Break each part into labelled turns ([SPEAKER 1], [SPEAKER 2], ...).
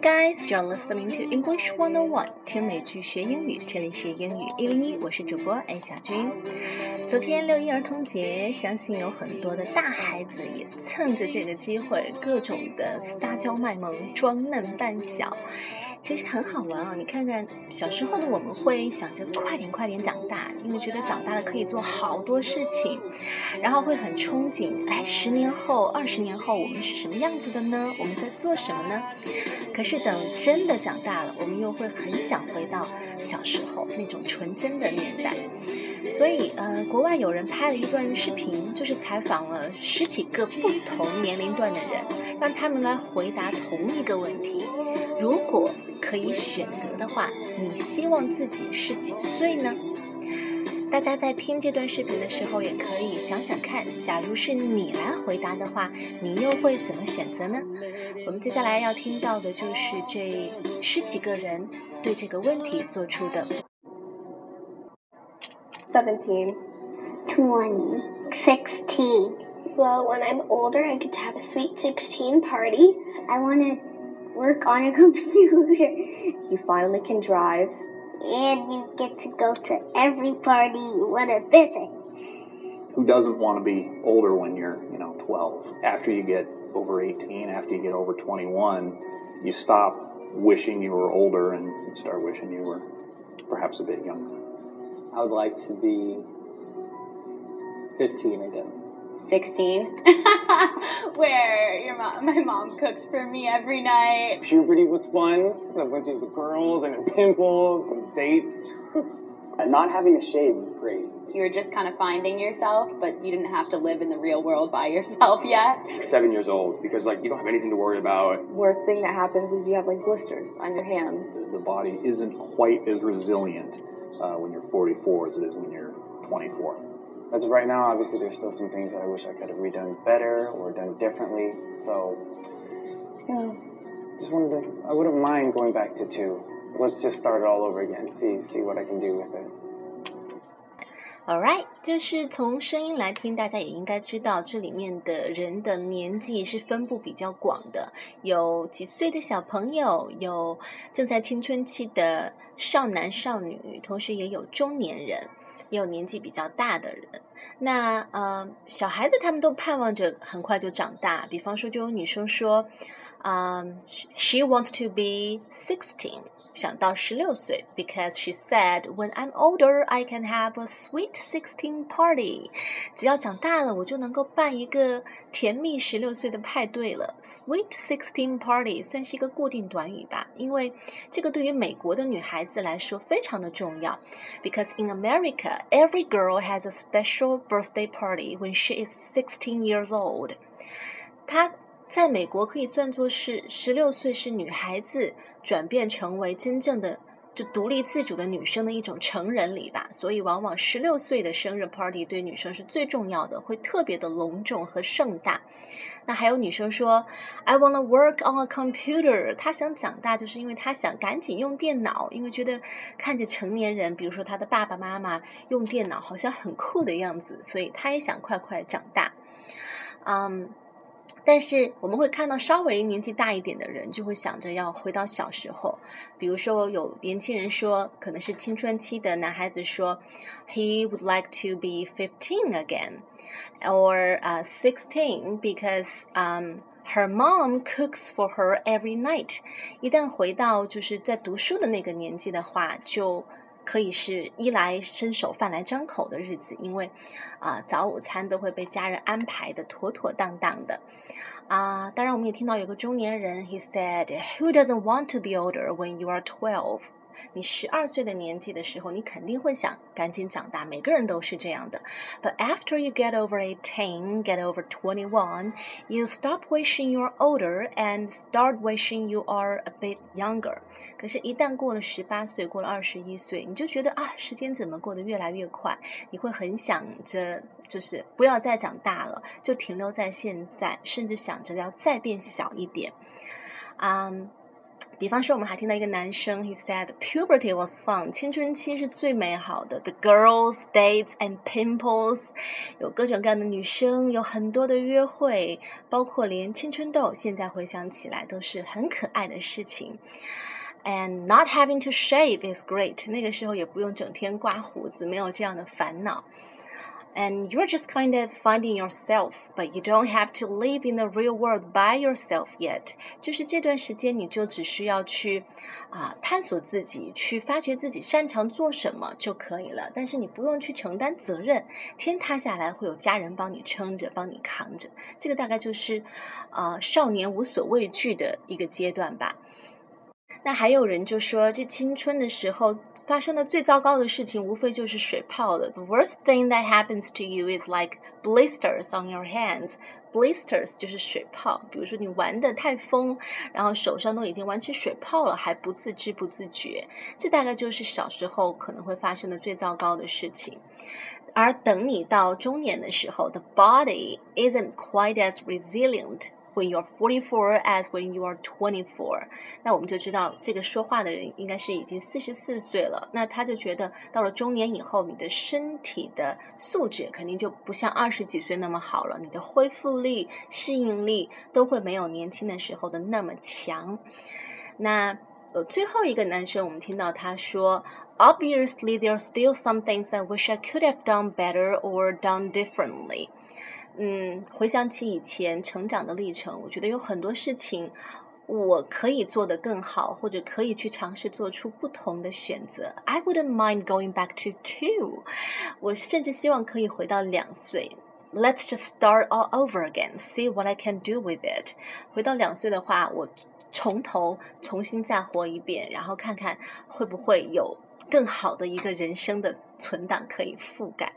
[SPEAKER 1] guys, you're listening to English one on one 听美剧学英语，这里是英语一零一，我是主播艾小军。昨天六一儿童节，相信有很多的大孩子也趁着这个机会，各种的撒娇卖萌，装嫩扮小。其实很好玩啊！你看看小时候的我们会想着快点快点长大，因为觉得长大了可以做好多事情，然后会很憧憬，哎，十年后、二十年后我们是什么样子的呢？我们在做什么呢？可是等真的长大了，我们又会很想回到小时候那种纯真的年代。所以，呃，国外有人拍了一段视频，就是采访了十几个不同年龄段的人，让他们来回答同一个问题：如果可以选择的话，你希望自己是几岁呢？大家在听这段视频的时候，也可以想想看，假如是你来回答的话，你又会怎么选择呢？我们接下来要听到的就是这十几个人对这个问题做出的。
[SPEAKER 2] Seventeen.
[SPEAKER 3] 20, 16.
[SPEAKER 2] Well, when I'm older, I get to have a sweet 16 party.
[SPEAKER 3] I want to work on a computer.
[SPEAKER 2] You finally can drive.
[SPEAKER 3] And you get to go to every party you want to visit.
[SPEAKER 4] who doesn't want to be older when you're, you know, 12? After you get over 18, after you get over 21, you stop wishing you were older and you start wishing you were perhaps a bit younger.
[SPEAKER 5] I would like to be 15 again.
[SPEAKER 6] 16 where your mom my mom cooks for me every night
[SPEAKER 7] puberty was fun. A bunch of girls and pimples and dates.
[SPEAKER 8] And not having a shave was great.
[SPEAKER 6] you were just kind of finding yourself but you didn't have to live in the real world by yourself yet
[SPEAKER 7] Seven years old because like you don't have anything to worry about.
[SPEAKER 2] Worst thing that happens is you have like blisters on your hands.
[SPEAKER 4] The body isn't quite as resilient uh, when you're 44 as it is when you're 24
[SPEAKER 8] As of right now, obviously, there's still some things that I wish I could have redone better or done differently. So, you know, just wanted to. I wouldn't mind going back to two. Let's just start it all over again. See see what I can do with it.
[SPEAKER 1] Alright，就是从声音来听，大家也应该知道，这里面的人的年纪是分布比较广的，有几岁的小朋友，有正在青春期的少男少女，同时也有中年人， 也有年纪比较大的人。那呃，小孩子他们都盼望着很快就长大，比方说，就有女生说，啊、s h e wants to be sixteen。想到十六岁，because she said when I'm older I can have a sweet sixteen party。只要长大了，我就能够办一个甜蜜十六岁的派对了。Sweet sixteen party 算是一个固定短语吧，因为这个对于美国的女孩子来说非常的重要。Because in America, every girl has a special birthday party when she is sixteen years old。她 在美国可以算作是十六岁是女孩子转变成为真正的就独立自主的女生的一种成人礼吧，所以往往十六岁的生日 party 对女生是最重要的，会特别的隆重和盛大。那还有女生说，I wanna work on a computer，她想长大就是因为她想赶紧用电脑，因为觉得看着成年人，比如说她的爸爸妈妈用电脑好像很酷的样子，所以她也想快快长大。嗯。但是我们会看到稍微年纪大一点的人，就会想着要回到小时候。比如说，有年轻人说，可能是青春期的男孩子说，He would like to be fifteen again, or uh sixteen because um her mom cooks for her every night。一旦回到就是在读书的那个年纪的话，就。可以是衣来伸手、饭来张口的日子，因为啊，早午餐都会被家人安排的妥妥当当的啊。当然，我们也听到有个中年人，He said, "Who doesn't want to be older when you are twelve?" 你十二岁的年纪的时候，你肯定会想赶紧长大，每个人都是这样的。But after you get over eighteen, get over twenty-one, you stop wishing you're older and start wishing you are a bit younger。可是，一旦过了十八岁，过了二十一岁，你就觉得啊，时间怎么过得越来越快？你会很想着，就是不要再长大了，就停留在现在，甚至想着要再变小一点。嗯。比方说，我们还听到一个男生，he said puberty was fun，青春期是最美好的，the girls, dates and pimples，有各种各样的女生，有很多的约会，包括连青春痘，现在回想起来都是很可爱的事情。And not having to shave is great，那个时候也不用整天刮胡子，没有这样的烦恼。And you're just kind of finding yourself, but you don't have to live in the real world by yourself yet。就是这段时间，你就只需要去啊探索自己，去发掘自己擅长做什么就可以了。但是你不用去承担责任，天塌下来会有家人帮你撑着，帮你扛着。这个大概就是啊少年无所畏惧的一个阶段吧。那还有人就说，这青春的时候发生的最糟糕的事情，无非就是水泡了。The worst thing that happens to you is like blisters on your hands. Blisters 就是水泡。比如说你玩的太疯，然后手上都已经玩起水泡了，还不自知不自觉。这大概就是小时候可能会发生的最糟糕的事情。而等你到中年的时候，the body isn't quite as resilient. When you're forty-four, as when you are twenty-four，那我们就知道这个说话的人应该是已经四十四岁了。那他就觉得到了中年以后，你的身体的素质肯定就不像二十几岁那么好了，你的恢复力、适应力都会没有年轻的时候的那么强。那呃，最后一个男生，我们听到他说，Obviously, there are still some things I wish I could have done better or done differently. 嗯，回想起以前成长的历程，我觉得有很多事情我可以做得更好，或者可以去尝试做出不同的选择。I wouldn't mind going back to two。我甚至希望可以回到两岁。Let's just start all over again, see what I can do with it。回到两岁的话，我从头重新再活一遍，然后看看会不会有更好的一个人生的存档可以覆盖。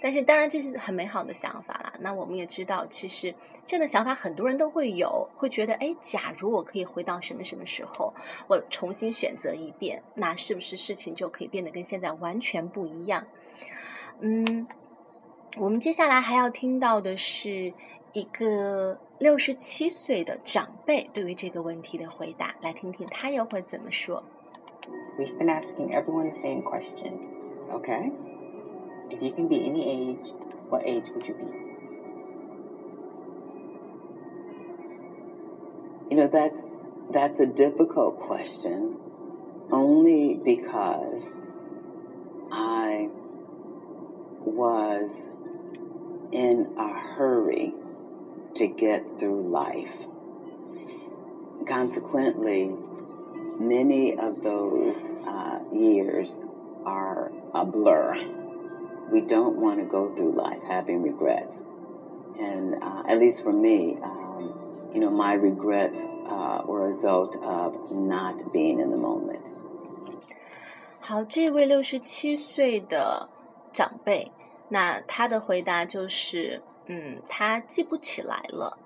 [SPEAKER 1] 但是当然这是很美好的想法啦。那我们也知道，其实这样的想法很多人都会有，会觉得，哎，假如我可以回到什么什么时候，我重新选择一遍，那是不是事情就可以变得跟现在完全不一样？嗯，我们接下来还要听到的是一个六十七岁的长辈对于这个问题的回答，来听听他又会怎么说。
[SPEAKER 9] We've been asking everyone the same question. Okay. If you can be any age, what age would you be? You know, that's that's a difficult question only because I was in a hurry to get through life. Consequently, many of those uh, years are a blur we don't want to go through life having regrets. And uh, at least for me, um, you know, my regrets uh, were a result of not being in the moment.
[SPEAKER 1] 好，这位六十七岁的长辈，那他的回答就是，嗯，他记不起来了。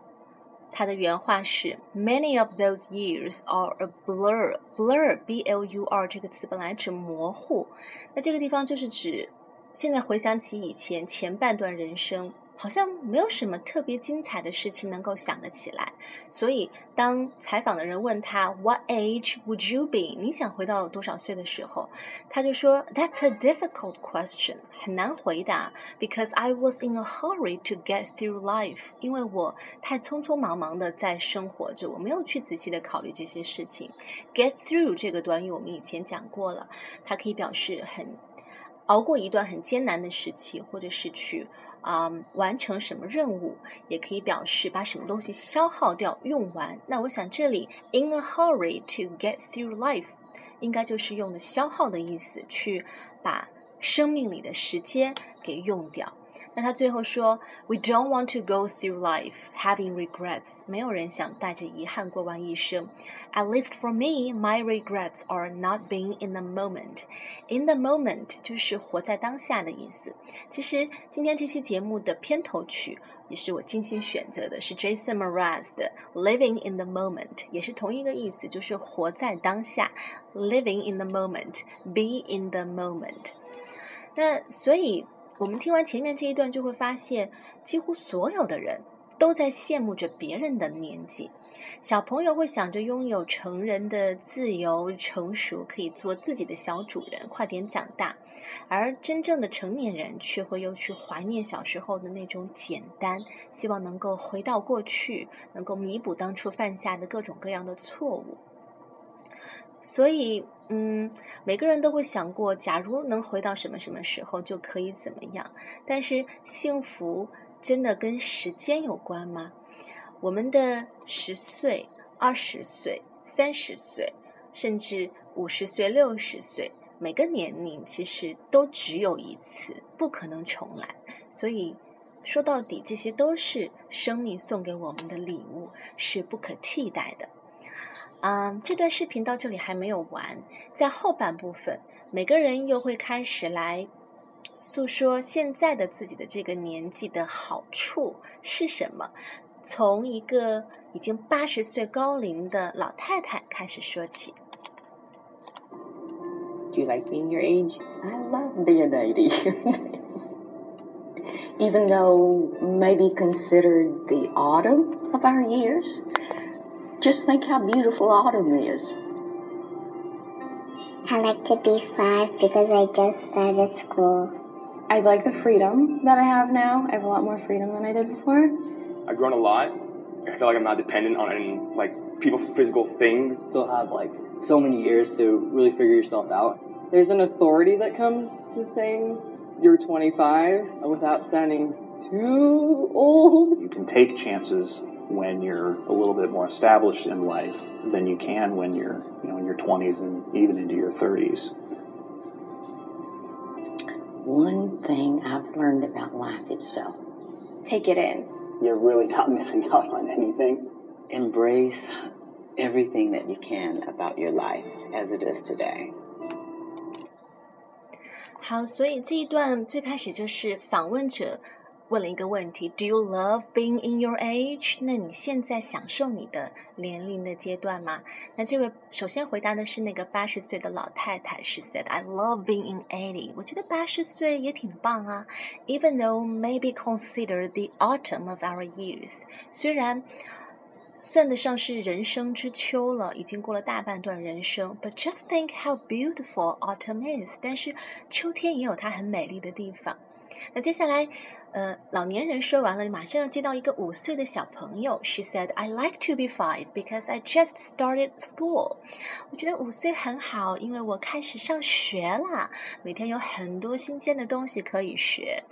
[SPEAKER 1] 他的原话是：Many of those years are a blur. Blur, B-L-U-R 这个词本来指模糊，那这个地方就是指 现在回想起以前前半段人生，好像没有什么特别精彩的事情能够想得起来。所以，当采访的人问他 “What age would you be？” 你想回到多少岁的时候，他就说：“That's a difficult question，很难回答，because I was in a hurry to get through life，因为我太匆匆忙忙的在生活着，我没有去仔细的考虑这些事情。Get through 这个短语我们以前讲过了，它可以表示很。熬过一段很艰难的时期，或者是去啊、嗯、完成什么任务，也可以表示把什么东西消耗掉、用完。那我想这里 in a hurry to get through life，应该就是用的消耗的意思，去把生命里的时间给用掉。那他最后说，We don't want to go through life having regrets。没有人想带着遗憾过完一生。At least for me, my regrets are not being in the moment. In the moment 就是活在当下的意思。其实今天这期节目的片头曲也是我精心选择的，是 Jason Mraz 的《Living in the Moment》，也是同一个意思，就是活在当下。Living in the moment, be in the moment。那所以。 我们听完前面这一段，就会发现，几乎所有的人都在羡慕着别人的年纪。小朋友会想着拥有成人的自由、成熟，可以做自己的小主人，快点长大；而真正的成年人却会又去怀念小时候的那种简单，希望能够回到过去，能够弥补当初犯下的各种各样的错误。所以，嗯，每个人都会想过，假如能回到什么什么时候就可以怎么样。但是，幸福真的跟时间有关吗？我们的十岁、二十岁、三十岁，甚至五十岁、六十岁，每个年龄其实都只有一次，不可能重来。所以，说到底，这些都是生命送给我们的礼物，是不可替代的。嗯，这段视频到这里还没有完，在后半部分，每个人又会开始来诉说现在的自己的这个年纪的好处是什么。从一个已经八十岁高龄的老太太开始说起。
[SPEAKER 9] Do you like being your age? I love being 80. Even though maybe considered the autumn of our years. Just think how beautiful autumn is.
[SPEAKER 3] I like to be five because I just started school.
[SPEAKER 6] I like the freedom that I have now. I have a lot more freedom than I did before.
[SPEAKER 7] I've grown a lot. I feel like I'm not dependent on any like people physical things.
[SPEAKER 10] Still have like so many years to really figure yourself out.
[SPEAKER 11] There's an authority that comes to saying you're 25 without sounding too old.
[SPEAKER 4] You can take chances when you're a little bit more established in life than you can when you're, you know, in your 20s and even into your 30s.
[SPEAKER 9] One thing I've learned about life itself
[SPEAKER 6] Take it in.
[SPEAKER 8] You're really not missing out on anything.
[SPEAKER 9] embrace everything that you can about your life as it is today.
[SPEAKER 1] 好，所以这一段最开始就是访问者 问了一个问题：Do you love being in your age？那你现在享受你的年龄的阶段吗？那这位首先回答的是那个八十岁的老太太，She said, "I love being in eighty." 我觉得八十岁也挺棒啊，Even though maybe consider the autumn of our years，虽然。算得上是人生之秋了，已经过了大半段人生。But just think how beautiful autumn is。但是秋天也有它很美丽的地方。那接下来，呃，老年人说完了，马上要接到一个五岁的小朋友。She said, "I like to be five because I just started school." 我觉得五岁很好，因为我开始上学啦，每天有很多新鲜的东西可以学。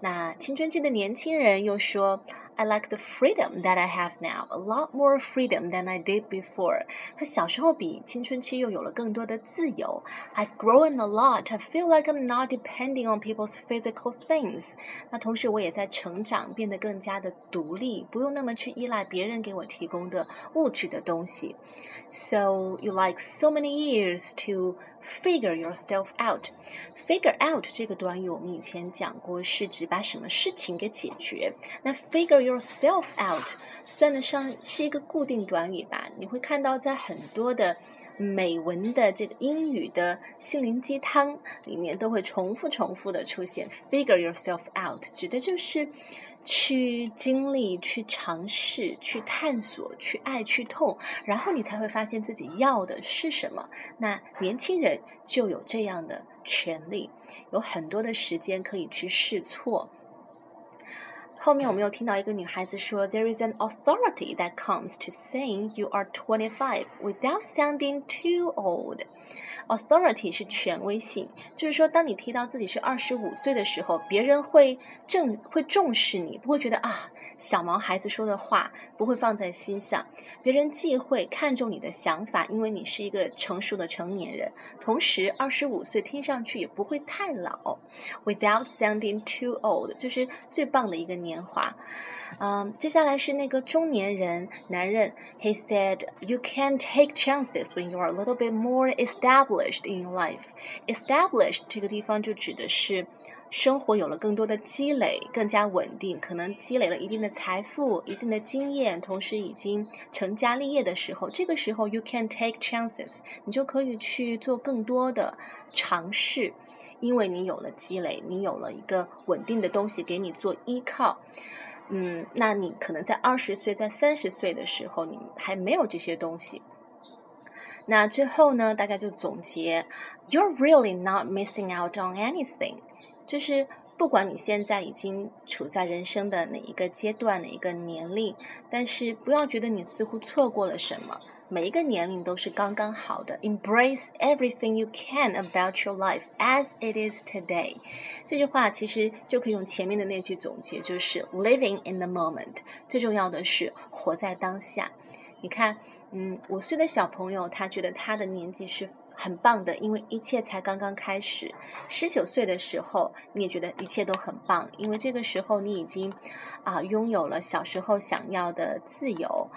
[SPEAKER 1] 那青春期的年轻人又说。I like the freedom that I have now, a lot more freedom than I did before. 他小时候比青春期又有了更多的自由。I've grown a lot. I feel like I'm not depending on people's physical things. 那同时我也在成长，变得更加的独立，不用那么去依赖别人给我提供的物质的东西。So you like so many years to figure yourself out. Figure out 这个短语我们以前讲过，是指把什么事情给解决。那 figure yourself out 算得上是一个固定短语吧？你会看到在很多的美文的这个英语的心灵鸡汤里面都会重复重复的出现 figure yourself out，指的就是去经历、去尝试、去探索、去爱、去痛，然后你才会发现自己要的是什么。那年轻人就有这样的权利，有很多的时间可以去试错。后面我们又听到一个女孩子说，There is an authority that comes to saying you are twenty five without sounding too old。 Authority 是权威性，就是说，当你提到自己是二十五岁的时候，别人会正会重视你，不会觉得啊，小毛孩子说的话不会放在心上。别人既会看重你的想法，因为你是一个成熟的成年人，同时二十五岁听上去也不会太老。Without sounding too old，就是最棒的一个年华。嗯，接下来是那个中年人男人，He said you can take chances when you are a little bit more established in life. Established 这个地方就指的是生活有了更多的积累，更加稳定，可能积累了一定的财富、一定的经验，同时已经成家立业的时候，这个时候 you can take chances，你就可以去做更多的尝试，因为你有了积累，你有了一个稳定的东西给你做依靠。嗯，那你可能在二十岁、在三十岁的时候，你还没有这些东西。那最后呢，大家就总结，You're really not missing out on anything，就是不管你现在已经处在人生的哪一个阶段、哪一个年龄，但是不要觉得你似乎错过了什么。每一个年龄都是刚刚好的。Embrace everything you can about your life as it is today。这句话其实就可以用前面的那句总结，就是 living in the moment。最重要的是活在当下。你看，嗯，五岁的小朋友他觉得他的年纪是很棒的，因为一切才刚刚开始。十九岁的时候，你也觉得一切都很棒，因为这个时候你已经啊拥有了小时候想要的自由。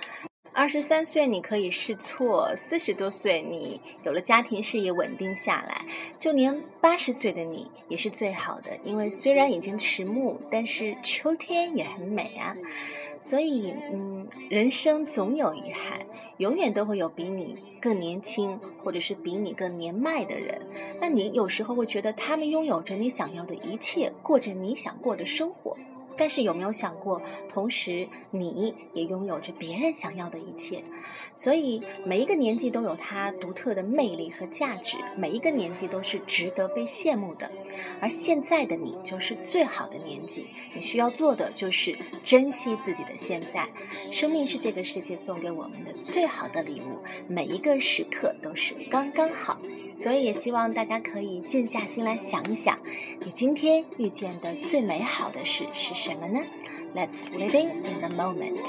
[SPEAKER 1] 二十三岁你可以试错，四十多岁你有了家庭事业稳定下来，就连八十岁的你也是最好的，因为虽然已经迟暮，但是秋天也很美啊。所以，嗯，人生总有遗憾，永远都会有比你更年轻或者是比你更年迈的人。那你有时候会觉得他们拥有着你想要的一切，过着你想过的生活。但是有没有想过，同时你也拥有着别人想要的一切？所以每一个年纪都有它独特的魅力和价值，每一个年纪都是值得被羡慕的。而现在的你就是最好的年纪，你需要做的就是珍惜自己的现在。生命是这个世界送给我们的最好的礼物，每一个时刻都是刚刚好。所以也希望大家可以静下心来想一想，你今天遇见的最美好的事是什么呢？Let's living in the moment.